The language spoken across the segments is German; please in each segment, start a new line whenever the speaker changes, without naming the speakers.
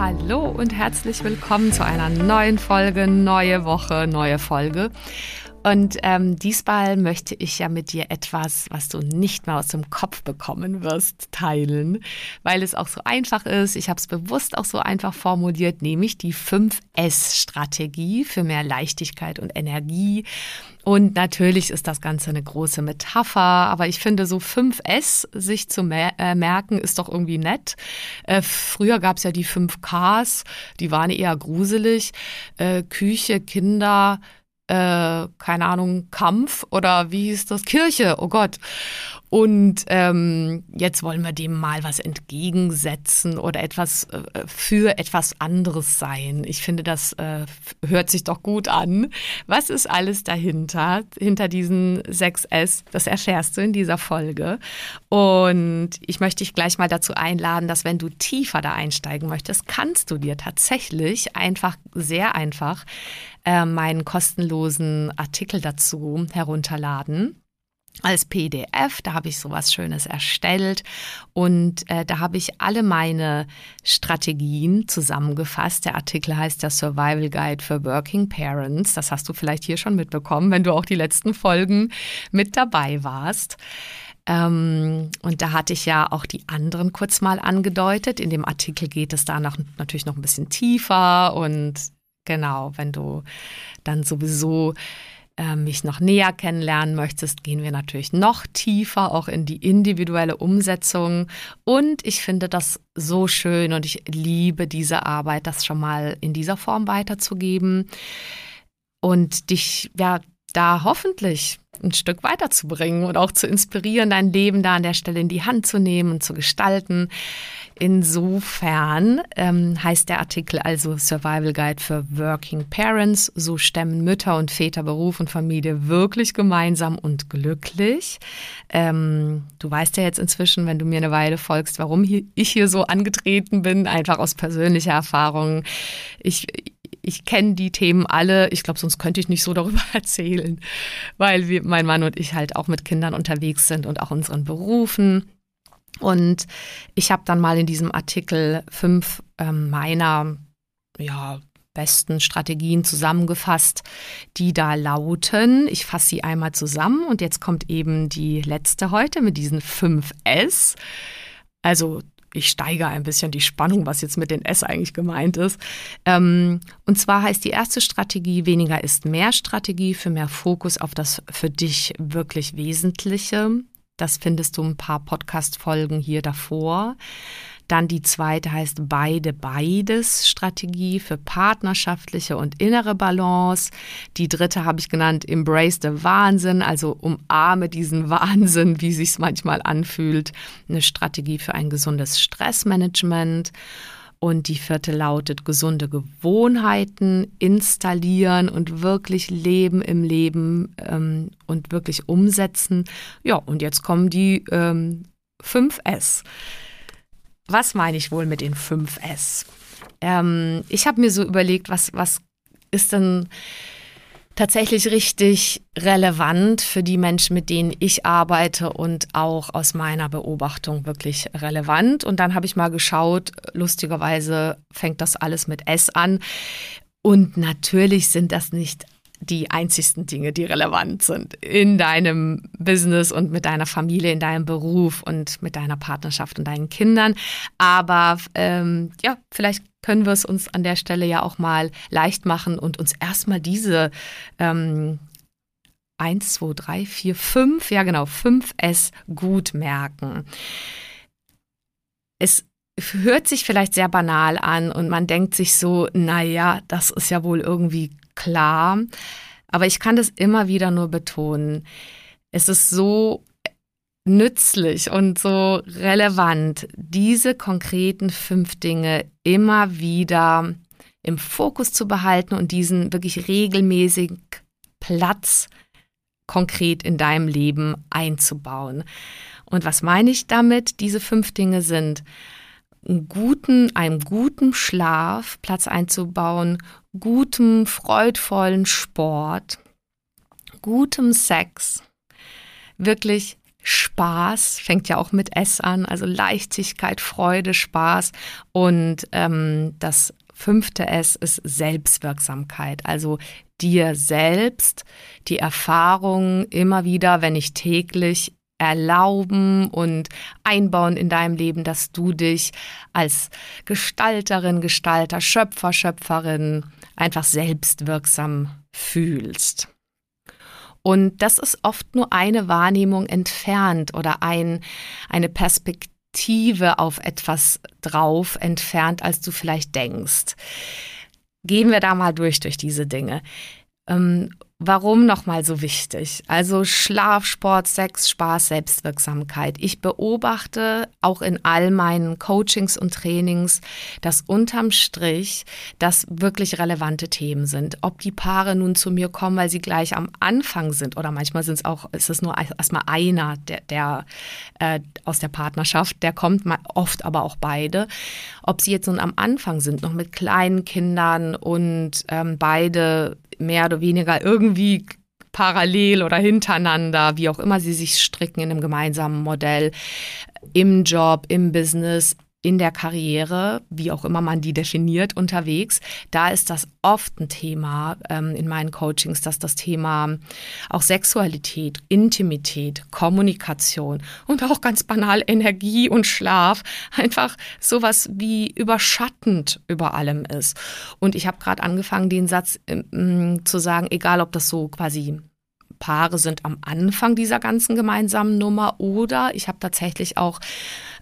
Hallo und herzlich willkommen zu einer neuen Folge, neue Woche, neue Folge. Und ähm, diesmal möchte ich ja mit dir etwas, was du nicht mehr aus dem Kopf bekommen wirst, teilen, weil es auch so einfach ist. Ich habe es bewusst auch so einfach formuliert, nämlich die 5S-Strategie für mehr Leichtigkeit und Energie. Und natürlich ist das Ganze eine große Metapher, aber ich finde, so 5S sich zu mer äh, merken, ist doch irgendwie nett. Äh, früher gab es ja die 5Ks, die waren eher gruselig. Äh, Küche, Kinder, äh, keine Ahnung, Kampf oder wie hieß das? Kirche, oh Gott. Und ähm, jetzt wollen wir dem mal was entgegensetzen oder etwas äh, für etwas anderes sein. Ich finde, das äh, hört sich doch gut an. Was ist alles dahinter, hinter diesen 6S? Das erfährst du in dieser Folge. Und ich möchte dich gleich mal dazu einladen, dass wenn du tiefer da einsteigen möchtest, kannst du dir tatsächlich einfach, sehr einfach, äh, meinen kostenlosen Artikel dazu herunterladen als PDF. Da habe ich sowas Schönes erstellt und äh, da habe ich alle meine Strategien zusammengefasst. Der Artikel heißt der Survival Guide for Working Parents. Das hast du vielleicht hier schon mitbekommen, wenn du auch die letzten Folgen mit dabei warst. Ähm, und da hatte ich ja auch die anderen kurz mal angedeutet. In dem Artikel geht es da noch, natürlich noch ein bisschen tiefer und genau, wenn du dann sowieso äh, mich noch näher kennenlernen möchtest, gehen wir natürlich noch tiefer auch in die individuelle Umsetzung. Und ich finde das so schön und ich liebe diese Arbeit, das schon mal in dieser Form weiterzugeben und dich ja da hoffentlich ein Stück weiterzubringen und auch zu inspirieren, dein Leben da an der Stelle in die Hand zu nehmen und zu gestalten. Insofern ähm, heißt der Artikel also Survival Guide für Working Parents. So stemmen Mütter und Väter Beruf und Familie wirklich gemeinsam und glücklich. Ähm, du weißt ja jetzt inzwischen, wenn du mir eine Weile folgst, warum hier, ich hier so angetreten bin, einfach aus persönlicher Erfahrung. Ich, ich kenne die Themen alle. Ich glaube, sonst könnte ich nicht so darüber erzählen, weil wir, mein Mann und ich halt auch mit Kindern unterwegs sind und auch unseren Berufen. Und ich habe dann mal in diesem Artikel fünf ähm, meiner ja, besten Strategien zusammengefasst, die da lauten. Ich fasse sie einmal zusammen und jetzt kommt eben die letzte heute mit diesen fünf S. Also ich steigere ein bisschen die Spannung, was jetzt mit den S eigentlich gemeint ist. Ähm, und zwar heißt die erste Strategie weniger ist mehr Strategie für mehr Fokus auf das für dich wirklich Wesentliche. Das findest du ein paar Podcast-Folgen hier davor. Dann die zweite heißt Beide Beides Strategie für partnerschaftliche und innere Balance. Die dritte habe ich genannt Embrace the Wahnsinn, also umarme diesen Wahnsinn, wie sich manchmal anfühlt. Eine Strategie für ein gesundes Stressmanagement. Und die vierte lautet gesunde Gewohnheiten installieren und wirklich leben im Leben ähm, und wirklich umsetzen. Ja, und jetzt kommen die ähm, 5S. Was meine ich wohl mit den 5S? Ähm, ich habe mir so überlegt, was, was ist denn tatsächlich richtig relevant für die Menschen, mit denen ich arbeite und auch aus meiner Beobachtung wirklich relevant. Und dann habe ich mal geschaut, lustigerweise fängt das alles mit S an. Und natürlich sind das nicht die einzigsten Dinge, die relevant sind in deinem Business und mit deiner Familie, in deinem Beruf und mit deiner Partnerschaft und deinen Kindern. Aber ähm, ja, vielleicht können wir es uns an der Stelle ja auch mal leicht machen und uns erstmal diese ähm, 1, 2, 3, 4, 5, ja genau, 5S gut merken. es hört sich vielleicht sehr banal an und man denkt sich so, naja, das ist ja wohl irgendwie klar. Aber ich kann das immer wieder nur betonen. Es ist so nützlich und so relevant, diese konkreten fünf Dinge immer wieder im Fokus zu behalten und diesen wirklich regelmäßig Platz konkret in deinem Leben einzubauen. Und was meine ich damit? Diese fünf Dinge sind einen guten, einem guten Schlaf Platz einzubauen, gutem, freudvollen Sport, gutem Sex, wirklich Spaß, fängt ja auch mit S an, also Leichtigkeit, Freude, Spaß und ähm, das fünfte S ist Selbstwirksamkeit, also dir selbst die Erfahrung immer wieder, wenn ich täglich erlauben und einbauen in deinem Leben, dass du dich als Gestalterin, Gestalter, Schöpfer, Schöpferin einfach selbstwirksam fühlst. Und das ist oft nur eine Wahrnehmung entfernt oder ein, eine Perspektive auf etwas drauf entfernt, als du vielleicht denkst. Gehen wir da mal durch durch diese Dinge. Ähm, Warum nochmal so wichtig? Also Schlaf, Sport, Sex, Spaß, Selbstwirksamkeit. Ich beobachte auch in all meinen Coachings und Trainings, dass unterm Strich das wirklich relevante Themen sind. Ob die Paare nun zu mir kommen, weil sie gleich am Anfang sind oder manchmal sind es auch, ist es nur erstmal einer, der, der äh, aus der Partnerschaft, der kommt oft aber auch beide. Ob sie jetzt nun am Anfang sind, noch mit kleinen Kindern und ähm, beide mehr oder weniger irgendwie parallel oder hintereinander, wie auch immer sie sich stricken in einem gemeinsamen Modell, im Job, im Business, in der Karriere, wie auch immer man die definiert, unterwegs. Da ist das oft ein Thema ähm, in meinen Coachings, dass das Thema auch Sexualität, Intimität, Kommunikation und auch ganz banal Energie und Schlaf einfach sowas wie überschattend über allem ist. Und ich habe gerade angefangen, den Satz ähm, zu sagen, egal ob das so quasi Paare sind am Anfang dieser ganzen gemeinsamen Nummer oder ich habe tatsächlich auch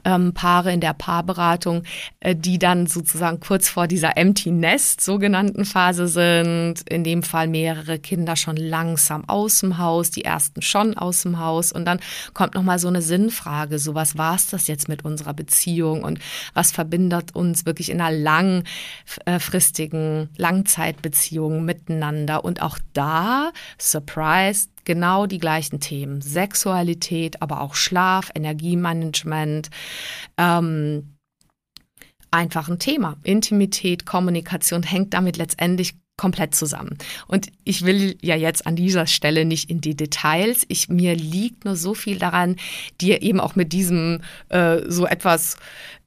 ähm, Paare in der Paarberatung, äh, die dann sozusagen kurz vor dieser Empty Nest sogenannten Phase sind. In dem Fall mehrere Kinder schon langsam aus dem Haus, die ersten schon aus dem Haus und dann kommt noch mal so eine Sinnfrage, so was war es das jetzt mit unserer Beziehung und was verbindet uns wirklich in einer langfristigen Langzeitbeziehung miteinander und auch da Surprise genau die gleichen Themen. Sexualität, aber auch Schlaf, Energiemanagement. Ähm, einfach ein Thema. Intimität, Kommunikation hängt damit letztendlich komplett zusammen. Und ich will ja jetzt an dieser Stelle nicht in die Details. Ich, mir liegt nur so viel daran, dir eben auch mit diesem äh, so etwas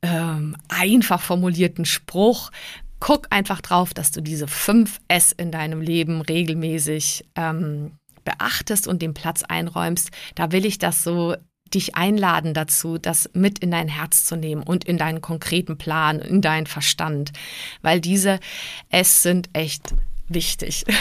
ähm, einfach formulierten Spruch guck einfach drauf, dass du diese fünf S in deinem Leben regelmäßig ähm, beachtest und den Platz einräumst, da will ich das so dich einladen dazu, das mit in dein Herz zu nehmen und in deinen konkreten Plan, in deinen Verstand, weil diese es sind echt wichtig.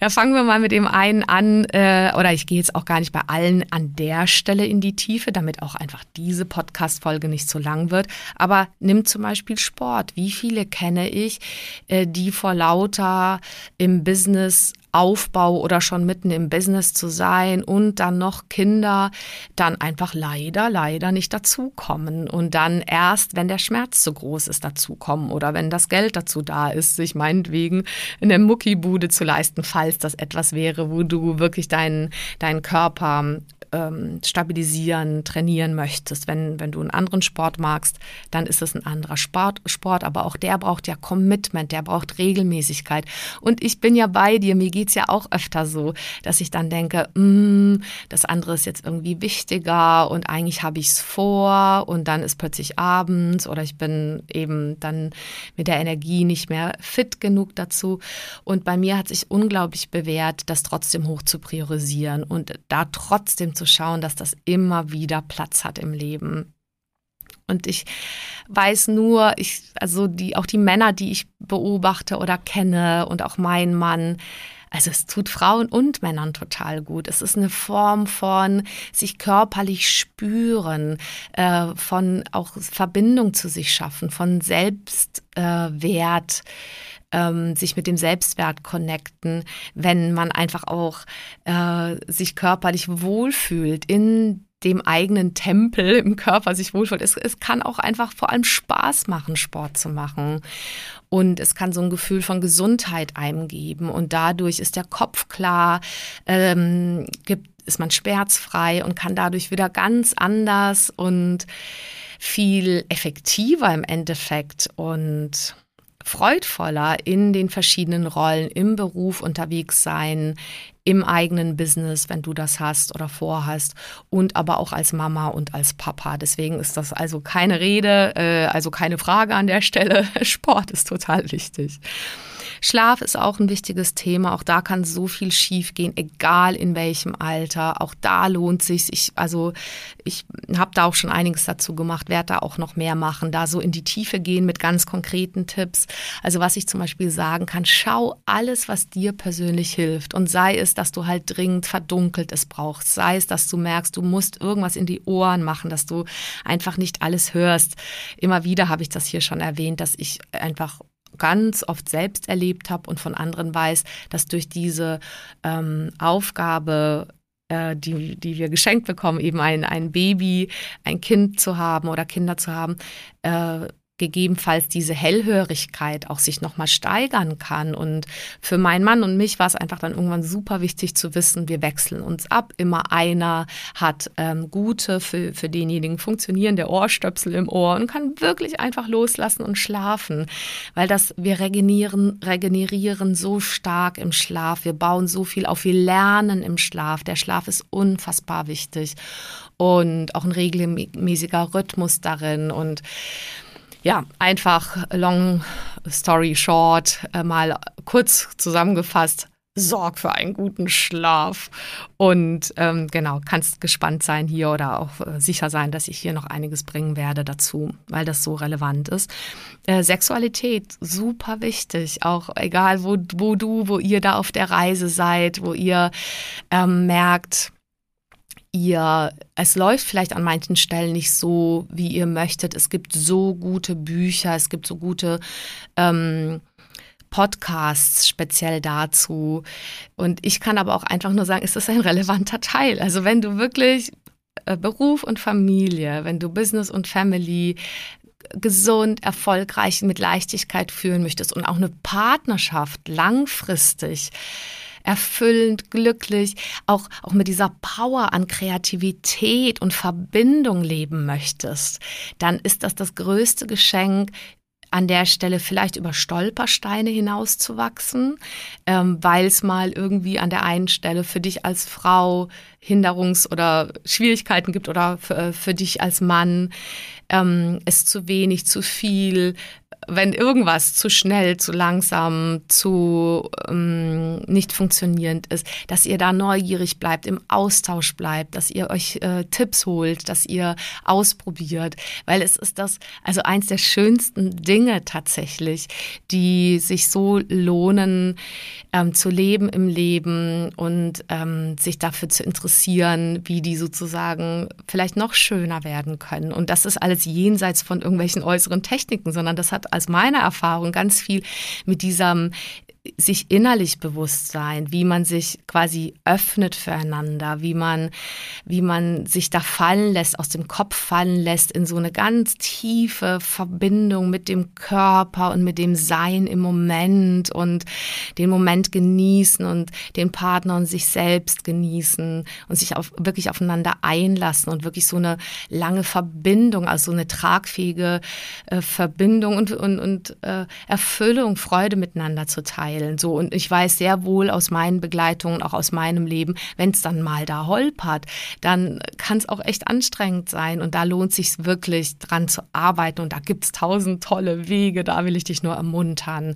Ja, fangen wir mal mit dem einen an, äh, oder ich gehe jetzt auch gar nicht bei allen an der Stelle in die Tiefe, damit auch einfach diese Podcast-Folge nicht zu lang wird. Aber nimm zum Beispiel Sport. Wie viele kenne ich, äh, die vor lauter im Business Aufbau oder schon mitten im Business zu sein und dann noch Kinder dann einfach leider, leider nicht dazukommen und dann erst, wenn der Schmerz zu groß ist, dazukommen oder wenn das Geld dazu da ist, sich meinetwegen in der Muckibude zu leisten, falls das etwas wäre, wo du wirklich deinen, deinen Körper ähm, stabilisieren, trainieren möchtest. Wenn, wenn du einen anderen Sport magst, dann ist es ein anderer Sport, Sport, aber auch der braucht ja Commitment, der braucht Regelmäßigkeit. Und ich bin ja bei dir, mir geht es ja auch öfter so, dass ich dann denke, mm, das andere ist jetzt irgendwie wichtiger und eigentlich habe ich es vor und dann ist plötzlich abends oder ich bin eben dann mit der Energie nicht mehr fit genug dazu. Und bei mir hat sich unglaublich bewährt, das trotzdem hoch zu priorisieren und da trotzdem zu schauen, dass das immer wieder Platz hat im Leben. Und ich weiß nur, ich, also die, auch die Männer, die ich beobachte oder kenne und auch mein Mann, also es tut Frauen und Männern total gut. Es ist eine Form von sich körperlich spüren, äh, von auch Verbindung zu sich schaffen, von Selbstwert. Äh, ähm, sich mit dem Selbstwert connecten, wenn man einfach auch äh, sich körperlich wohlfühlt in dem eigenen Tempel im Körper sich wohlfühlt. Es, es kann auch einfach vor allem Spaß machen, Sport zu machen. Und es kann so ein Gefühl von Gesundheit einem geben. Und dadurch ist der Kopf klar, ähm, gibt, ist man schmerzfrei und kann dadurch wieder ganz anders und viel effektiver im Endeffekt und freudvoller in den verschiedenen Rollen im Beruf unterwegs sein, im eigenen Business, wenn du das hast oder vorhast und aber auch als Mama und als Papa. Deswegen ist das also keine Rede, äh, also keine Frage an der Stelle. Sport ist total wichtig. Schlaf ist auch ein wichtiges Thema. Auch da kann so viel schiefgehen, egal in welchem Alter. Auch da lohnt sich. Ich, also ich habe da auch schon einiges dazu gemacht, werde da auch noch mehr machen, da so in die Tiefe gehen mit ganz konkreten Tipps. Also was ich zum Beispiel sagen kann, schau alles, was dir persönlich hilft. Und sei es, dass du halt dringend verdunkelt es brauchst. Sei es, dass du merkst, du musst irgendwas in die Ohren machen, dass du einfach nicht alles hörst. Immer wieder habe ich das hier schon erwähnt, dass ich einfach ganz oft selbst erlebt habe und von anderen weiß, dass durch diese ähm, Aufgabe äh, die, die wir geschenkt bekommen, eben ein, ein Baby, ein Kind zu haben oder Kinder zu haben, äh, gegebenenfalls diese Hellhörigkeit auch sich nochmal steigern kann. Und für meinen Mann und mich war es einfach dann irgendwann super wichtig zu wissen, wir wechseln uns ab. Immer einer hat ähm, gute, für, für denjenigen funktionierende Ohrstöpsel im Ohr und kann wirklich einfach loslassen und schlafen. Weil das, wir regenerieren, regenerieren so stark im Schlaf. Wir bauen so viel auf. Wir lernen im Schlaf. Der Schlaf ist unfassbar wichtig. Und auch ein regelmäßiger Rhythmus darin und ja, einfach long story short, äh, mal kurz zusammengefasst, sorg für einen guten Schlaf. Und ähm, genau, kannst gespannt sein hier oder auch äh, sicher sein, dass ich hier noch einiges bringen werde dazu, weil das so relevant ist. Äh, Sexualität, super wichtig. Auch egal, wo, wo du, wo ihr da auf der Reise seid, wo ihr ähm, merkt, ihr, es läuft vielleicht an manchen Stellen nicht so, wie ihr möchtet. Es gibt so gute Bücher, es gibt so gute ähm, Podcasts speziell dazu. Und ich kann aber auch einfach nur sagen, es ist ein relevanter Teil. Also wenn du wirklich äh, Beruf und Familie, wenn du Business und Family gesund, erfolgreich mit Leichtigkeit führen möchtest und auch eine Partnerschaft langfristig erfüllend, glücklich, auch, auch mit dieser Power an Kreativität und Verbindung leben möchtest, dann ist das das größte Geschenk, an der Stelle vielleicht über Stolpersteine hinauszuwachsen, ähm, weil es mal irgendwie an der einen Stelle für dich als Frau Hinderungs- oder Schwierigkeiten gibt oder für, äh, für dich als Mann ähm, es zu wenig, zu viel, wenn irgendwas zu schnell, zu langsam, zu ähm, nicht funktionierend ist, dass ihr da neugierig bleibt, im Austausch bleibt, dass ihr euch äh, Tipps holt, dass ihr ausprobiert, weil es ist das, also eins der schönsten Dinge tatsächlich, die sich so lohnen, ähm, zu leben im Leben und ähm, sich dafür zu interessieren, wie die sozusagen vielleicht noch schöner werden können. Und das ist alles jenseits von irgendwelchen äußeren Techniken, sondern das hat aus meiner Erfahrung ganz viel mit diesem sich innerlich bewusst sein, wie man sich quasi öffnet füreinander, wie man, wie man sich da fallen lässt, aus dem Kopf fallen lässt in so eine ganz tiefe Verbindung mit dem Körper und mit dem Sein im Moment und den Moment genießen und den Partner und sich selbst genießen und sich auf, wirklich aufeinander einlassen und wirklich so eine lange Verbindung, also so eine tragfähige äh, Verbindung und, und, und äh, Erfüllung, Freude miteinander zu teilen teilen. So und ich weiß sehr wohl aus meinen Begleitungen, auch aus meinem Leben, wenn es dann mal da holpert, dann kann es auch echt anstrengend sein und da lohnt sich wirklich dran zu arbeiten und da gibt es tausend tolle Wege. Da will ich dich nur ermuntern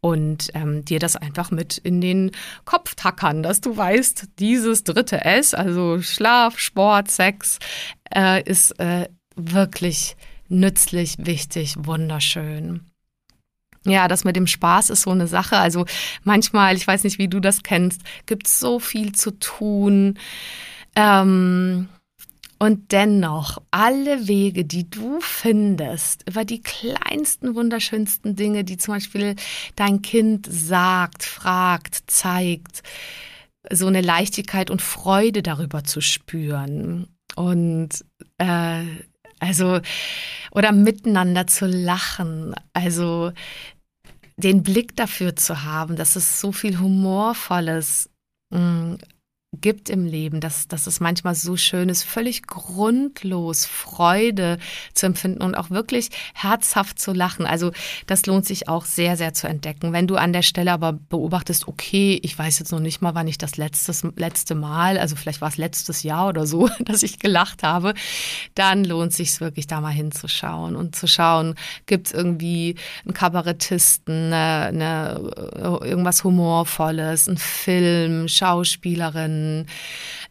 und ähm, dir das einfach mit in den Kopf tackern, dass du weißt, dieses dritte S, also Schlaf, Sport, Sex, äh, ist äh, wirklich nützlich, wichtig, wunderschön. Ja, das mit dem Spaß ist so eine Sache. Also manchmal, ich weiß nicht, wie du das kennst, gibt es so viel zu tun. Ähm, und dennoch, alle Wege, die du findest, über die kleinsten, wunderschönsten Dinge, die zum Beispiel dein Kind sagt, fragt, zeigt, so eine Leichtigkeit und Freude darüber zu spüren. Und äh, also, oder miteinander zu lachen. Also, den Blick dafür zu haben, dass es so viel Humorvolles mm, gibt im Leben, dass, dass es manchmal so schön ist, völlig grundlos Freude zu empfinden und auch wirklich herzhaft zu lachen. Also das lohnt sich auch sehr, sehr zu entdecken. Wenn du an der Stelle aber beobachtest, okay, ich weiß jetzt noch nicht mal, wann ich das letztes, letzte Mal, also vielleicht war es letztes Jahr oder so, dass ich gelacht habe, dann lohnt sich wirklich da mal hinzuschauen und zu schauen, gibt es irgendwie einen Kabarettisten, eine, eine, irgendwas Humorvolles, einen Film, Schauspielerin,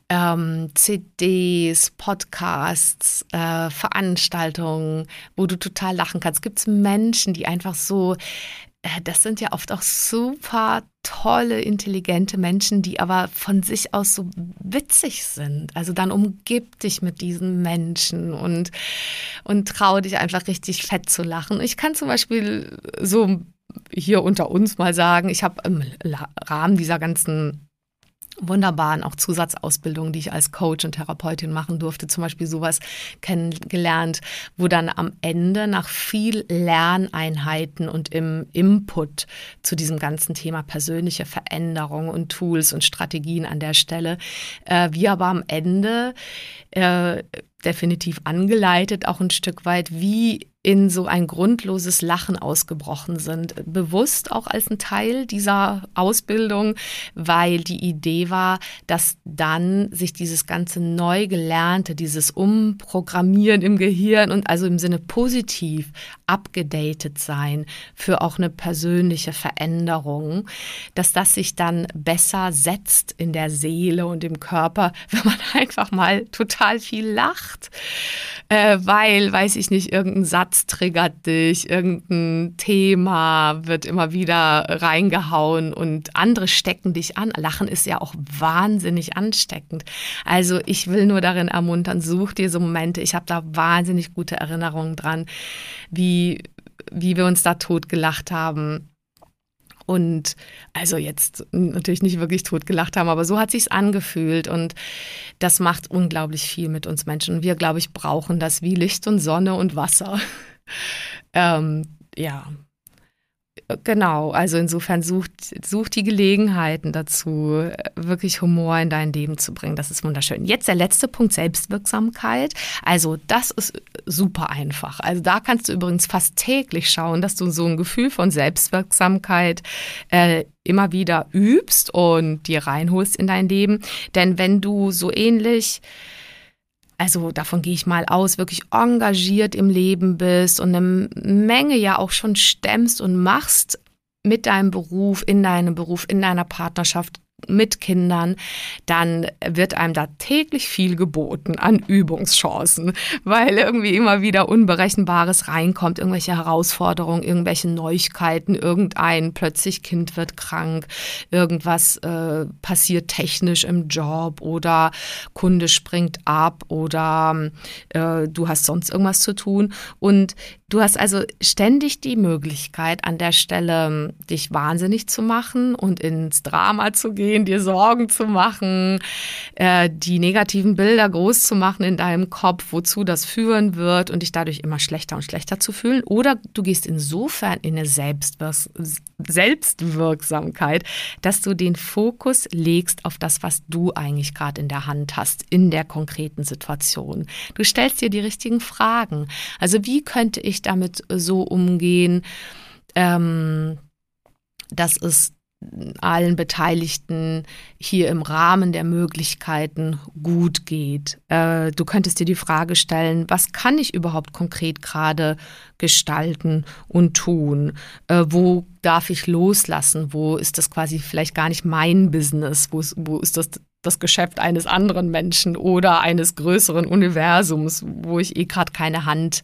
ähm, CDs, Podcasts, äh, Veranstaltungen, wo du total lachen kannst. Gibt es Menschen, die einfach so, äh, das sind ja oft auch super tolle, intelligente Menschen, die aber von sich aus so witzig sind. Also dann umgib dich mit diesen Menschen und, und trau dich einfach richtig fett zu lachen. Ich kann zum Beispiel so hier unter uns mal sagen, ich habe im Rahmen dieser ganzen wunderbaren auch Zusatzausbildungen, die ich als Coach und Therapeutin machen durfte, zum Beispiel sowas kennengelernt, wo dann am Ende nach viel Lerneinheiten und im Input zu diesem ganzen Thema persönliche Veränderung und Tools und Strategien an der Stelle, äh, wir aber am Ende äh, definitiv angeleitet, auch ein Stück weit, wie in so ein grundloses Lachen ausgebrochen sind. Bewusst auch als ein Teil dieser Ausbildung, weil die Idee war, dass dann sich dieses ganze neu gelernte, dieses Umprogrammieren im Gehirn und also im Sinne positiv abgedatet sein für auch eine persönliche Veränderung, dass das sich dann besser setzt in der Seele und im Körper, wenn man einfach mal total viel lacht, äh, weil, weiß ich nicht, irgendein Satz Satz triggert dich, irgendein Thema wird immer wieder reingehauen und andere stecken dich an. Lachen ist ja auch wahnsinnig ansteckend. Also ich will nur darin ermuntern, such dir so Momente. Ich habe da wahnsinnig gute Erinnerungen dran, wie, wie wir uns da totgelacht haben und also jetzt natürlich nicht wirklich tot gelacht haben, aber so hat sich's angefühlt und das macht unglaublich viel mit uns Menschen. Wir, glaube ich, brauchen das wie Licht und Sonne und Wasser. ähm, ja, Genau, also insofern sucht, sucht die Gelegenheiten dazu, wirklich Humor in dein Leben zu bringen. Das ist wunderschön. Jetzt der letzte Punkt, Selbstwirksamkeit. Also das ist super einfach. Also da kannst du übrigens fast täglich schauen, dass du so ein Gefühl von Selbstwirksamkeit äh, immer wieder übst und dir reinholst in dein Leben. Denn wenn du so ähnlich also davon gehe ich mal aus, wirklich engagiert im Leben bist und eine Menge ja auch schon stemmst und machst mit deinem Beruf, in deinem Beruf, in deiner Partnerschaft, mit Kindern, dann wird einem da täglich viel geboten an Übungschancen, weil irgendwie immer wieder Unberechenbares reinkommt, irgendwelche Herausforderungen, irgendwelche Neuigkeiten, irgendein plötzlich Kind wird krank, irgendwas äh, passiert technisch im Job oder Kunde springt ab oder äh, du hast sonst irgendwas zu tun. Und Du hast also ständig die Möglichkeit, an der Stelle dich wahnsinnig zu machen und ins Drama zu gehen, dir Sorgen zu machen, äh, die negativen Bilder groß zu machen in deinem Kopf, wozu das führen wird und dich dadurch immer schlechter und schlechter zu fühlen. Oder du gehst insofern in eine Selbstwirks Selbstwirksamkeit, dass du den Fokus legst auf das, was du eigentlich gerade in der Hand hast, in der konkreten Situation. Du stellst dir die richtigen Fragen. Also wie könnte ich damit so umgehen, ähm, dass es allen Beteiligten hier im Rahmen der Möglichkeiten gut geht. Äh, du könntest dir die Frage stellen, was kann ich überhaupt konkret gerade gestalten und tun? Äh, wo darf ich loslassen? Wo ist das quasi vielleicht gar nicht mein Business? Wo ist, wo ist das das Geschäft eines anderen Menschen oder eines größeren Universums, wo ich eh gerade keine Hand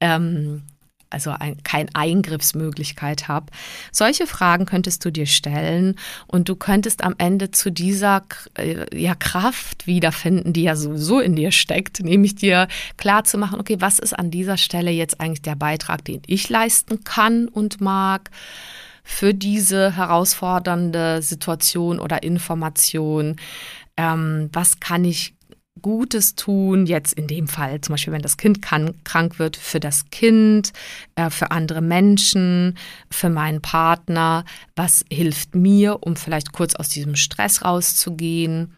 ähm, also ein, keine Eingriffsmöglichkeit habe. Solche Fragen könntest du dir stellen und du könntest am Ende zu dieser äh, ja, Kraft wiederfinden, die ja sowieso in dir steckt, nämlich dir klar zu machen, okay, was ist an dieser Stelle jetzt eigentlich der Beitrag, den ich leisten kann und mag für diese herausfordernde Situation oder Information? Ähm, was kann ich Gutes tun, jetzt in dem Fall zum Beispiel, wenn das Kind kann, krank wird, für das Kind, äh, für andere Menschen, für meinen Partner, was hilft mir, um vielleicht kurz aus diesem Stress rauszugehen.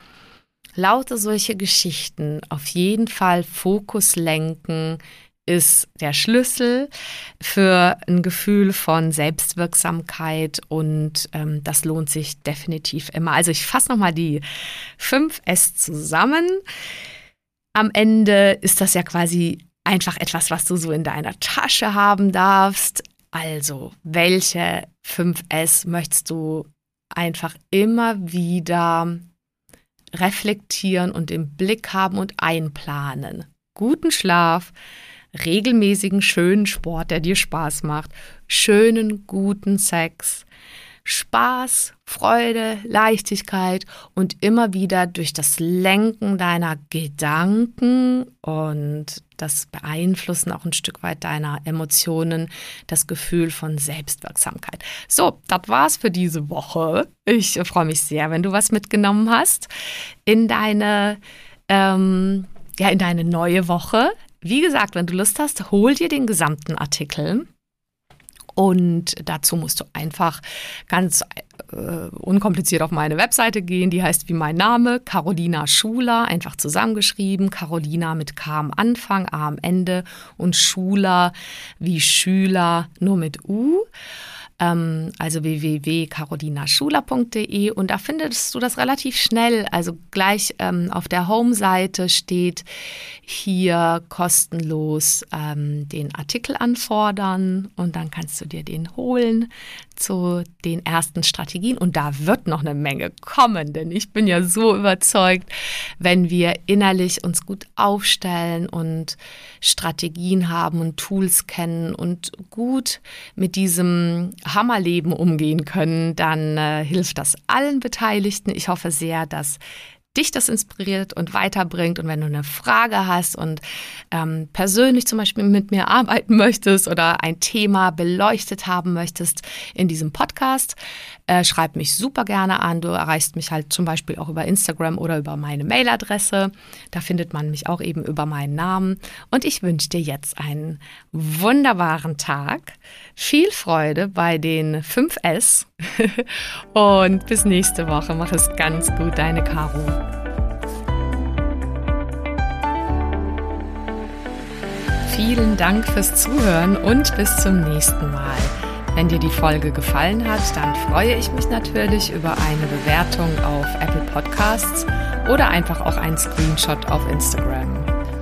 Lauter solche Geschichten auf jeden Fall Fokus lenken, ist der Schlüssel für ein Gefühl von Selbstwirksamkeit und ähm, das lohnt sich definitiv immer. Also ich fasse nochmal die 5 S zusammen. Am Ende ist das ja quasi einfach etwas, was du so in deiner Tasche haben darfst. Also, welche 5 S möchtest du einfach immer wieder reflektieren und im Blick haben und einplanen? Guten Schlaf, regelmäßigen, schönen Sport, der dir Spaß macht, schönen, guten Sex, Spaß, Freude, Leichtigkeit und immer wieder durch das Lenken deiner Gedanken und das Beeinflussen auch ein Stück weit deiner Emotionen, das Gefühl von Selbstwirksamkeit. So, das war's für diese Woche. Ich freue mich sehr, wenn du was mitgenommen hast in deine ähm, ja, in deine neue Woche. Wie gesagt, wenn du Lust hast, hol dir den gesamten Artikel. Und dazu musst du einfach ganz äh, unkompliziert auf meine Webseite gehen. Die heißt wie mein Name, Carolina Schuler, einfach zusammengeschrieben. Carolina mit K am Anfang, A am Ende und Schuler wie Schüler nur mit U ähm, also www.carolinaschuler.de und da findest du das relativ schnell. Also gleich ähm, auf der Home-Seite steht hier kostenlos ähm, den Artikel anfordern. Und dann kannst du dir den holen zu den ersten Strategien und da wird noch eine Menge kommen, denn ich bin ja so überzeugt, wenn wir innerlich uns gut aufstellen und Strategien haben und Tools kennen und gut mit diesem Hammerleben umgehen können, dann äh, hilft das allen Beteiligten. Ich hoffe sehr, dass dich das inspiriert und weiterbringt. Und wenn du eine Frage hast und ähm, persönlich zum Beispiel mit mir arbeiten möchtest oder ein Thema beleuchtet haben möchtest in diesem Podcast, äh, schreib mich super gerne an. Du erreichst mich halt zum Beispiel auch über Instagram oder über meine Mailadresse. Da findet man mich auch eben über meinen Namen. Und ich wünsche dir jetzt einen wunderbaren Tag. Viel Freude bei den 5S und bis nächste Woche. Mach es ganz gut, deine Caro. Vielen Dank fürs Zuhören und bis zum nächsten Mal. Wenn dir die Folge gefallen hat, dann freue ich mich natürlich über eine Bewertung auf Apple Podcasts oder einfach auch einen Screenshot auf Instagram.